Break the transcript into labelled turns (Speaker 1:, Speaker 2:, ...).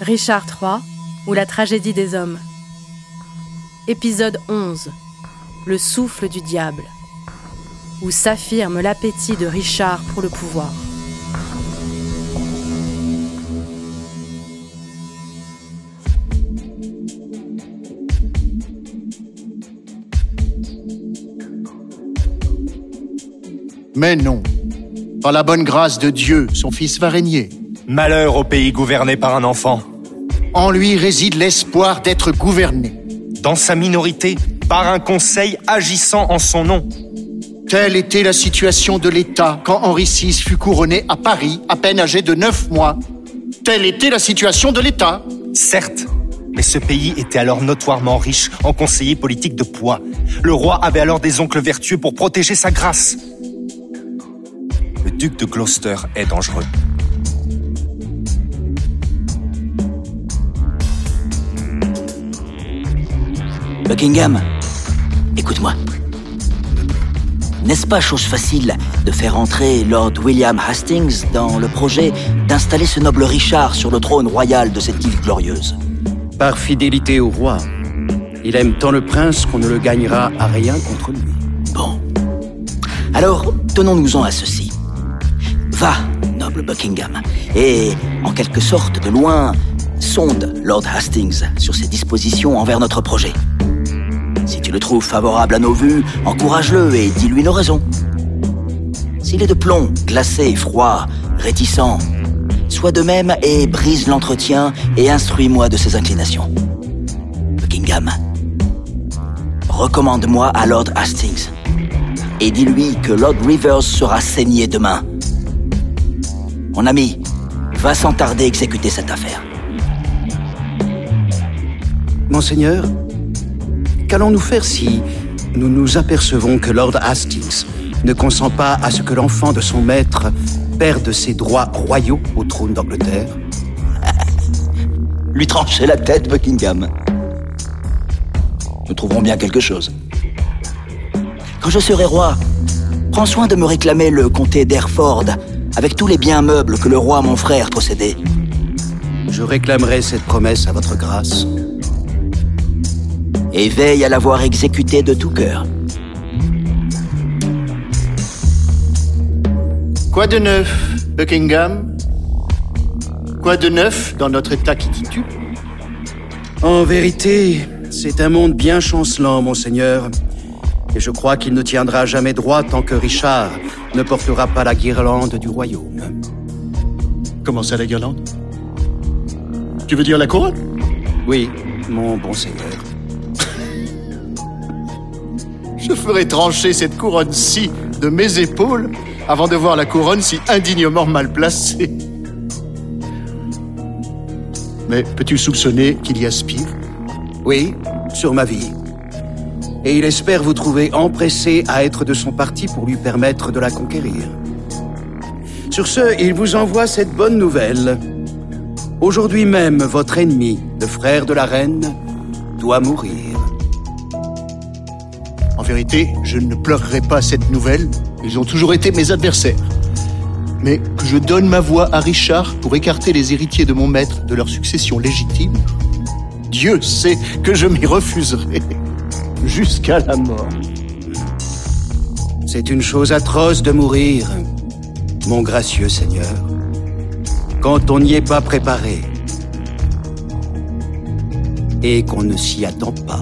Speaker 1: Richard III ou la tragédie des hommes. Épisode 11. Le souffle du diable. Où s'affirme l'appétit de Richard pour le pouvoir.
Speaker 2: Mais non. Par la bonne grâce de Dieu, son fils va régner.
Speaker 3: Malheur au pays gouverné par un enfant.
Speaker 2: En lui réside l'espoir d'être gouverné.
Speaker 3: Dans sa minorité, par un conseil agissant en son nom.
Speaker 2: Telle était la situation de l'État quand Henri VI fut couronné à Paris, à peine âgé de neuf mois. Telle était la situation de l'État.
Speaker 3: Certes, mais ce pays était alors notoirement riche en conseillers politiques de poids. Le roi avait alors des oncles vertueux pour protéger sa grâce. Le duc de Gloucester est dangereux.
Speaker 4: Buckingham, écoute-moi. N'est-ce pas chose facile de faire entrer Lord William Hastings dans le projet d'installer ce noble Richard sur le trône royal de cette île glorieuse?
Speaker 5: Par fidélité au roi. Il aime tant le prince qu'on ne le gagnera à rien contre lui.
Speaker 4: Bon. Alors, tenons-nous-en à ceci. Va, noble Buckingham, et, en quelque sorte de loin, sonde Lord Hastings sur ses dispositions envers notre projet. Si tu le trouves favorable à nos vues, encourage-le et dis-lui nos raisons. S'il est de plomb, glacé, froid, réticent, sois de même et brise l'entretien et instruis-moi de ses inclinations. Buckingham, recommande-moi à Lord Hastings et dis-lui que Lord Rivers sera saigné demain. Mon ami, va sans tarder exécuter cette affaire.
Speaker 5: Monseigneur, Qu'allons-nous faire si nous nous apercevons que Lord Hastings ne consent pas à ce que l'enfant de son maître perde ses droits royaux au trône d'Angleterre?
Speaker 4: Lui trancher la tête, Buckingham. Nous trouverons bien quelque chose. Quand je serai roi, prends soin de me réclamer le comté d'Hereford avec tous les biens meubles que le roi mon frère possédait.
Speaker 5: Je réclamerai cette promesse à votre grâce
Speaker 4: et veille à l'avoir exécuté de tout cœur.
Speaker 2: Quoi de neuf, Buckingham? Quoi de neuf dans notre état qui titube
Speaker 5: En vérité, c'est un monde bien chancelant, monseigneur. Et je crois qu'il ne tiendra jamais droit tant que Richard ne portera pas la guirlande du royaume.
Speaker 2: Comment ça, la guirlande? Tu veux dire la couronne?
Speaker 5: Oui, mon bon seigneur.
Speaker 2: Je ferai trancher cette couronne-ci de mes épaules avant de voir la couronne si indignement mal placée. Mais peux-tu soupçonner qu'il y aspire
Speaker 5: Oui, sur ma vie. Et il espère vous trouver empressé à être de son parti pour lui permettre de la conquérir. Sur ce, il vous envoie cette bonne nouvelle. Aujourd'hui même, votre ennemi, le frère de la reine, doit mourir.
Speaker 2: Vérité, je ne pleurerai pas cette nouvelle. Ils ont toujours été mes adversaires. Mais que je donne ma voix à Richard pour écarter les héritiers de mon maître de leur succession légitime, Dieu sait que je m'y refuserai jusqu'à la mort.
Speaker 5: C'est une chose atroce de mourir, mon gracieux Seigneur, quand on n'y est pas préparé et qu'on ne s'y attend pas.